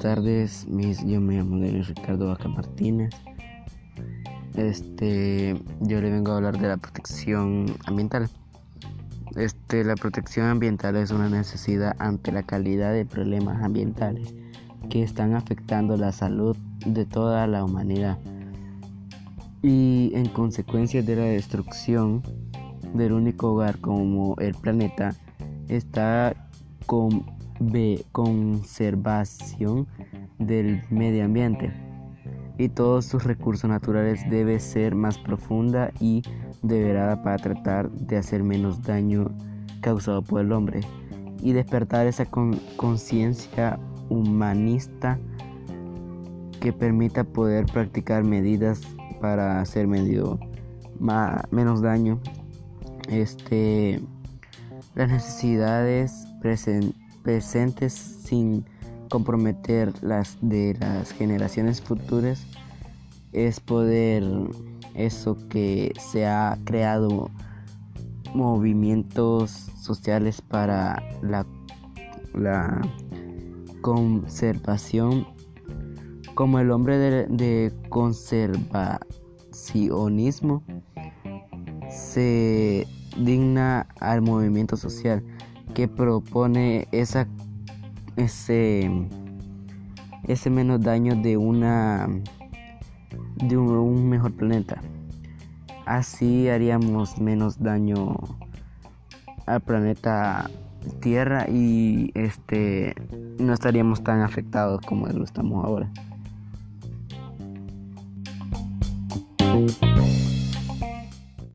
tardes, mis, yo me llamo Denis Ricardo Vaca Martínez. Este, yo le vengo a hablar de la protección ambiental. Este, la protección ambiental es una necesidad ante la calidad de problemas ambientales que están afectando la salud de toda la humanidad y en consecuencia de la destrucción del único hogar como el planeta está con conservación del medio ambiente. Y todos sus recursos naturales debe ser más profunda y deberá para tratar de hacer menos daño causado por el hombre y despertar esa conciencia humanista que permita poder practicar medidas para hacer medio menos daño. Este las necesidades presentes sin comprometer las de las generaciones futuras es poder eso que se ha creado movimientos sociales para la, la conservación como el hombre de, de conservacionismo se digna al movimiento social propone esa ese ese menos daño de una de un, mejor planeta así haríamos menos daño al planeta Tierra y este no estaríamos tan afectados como lo estamos ahora.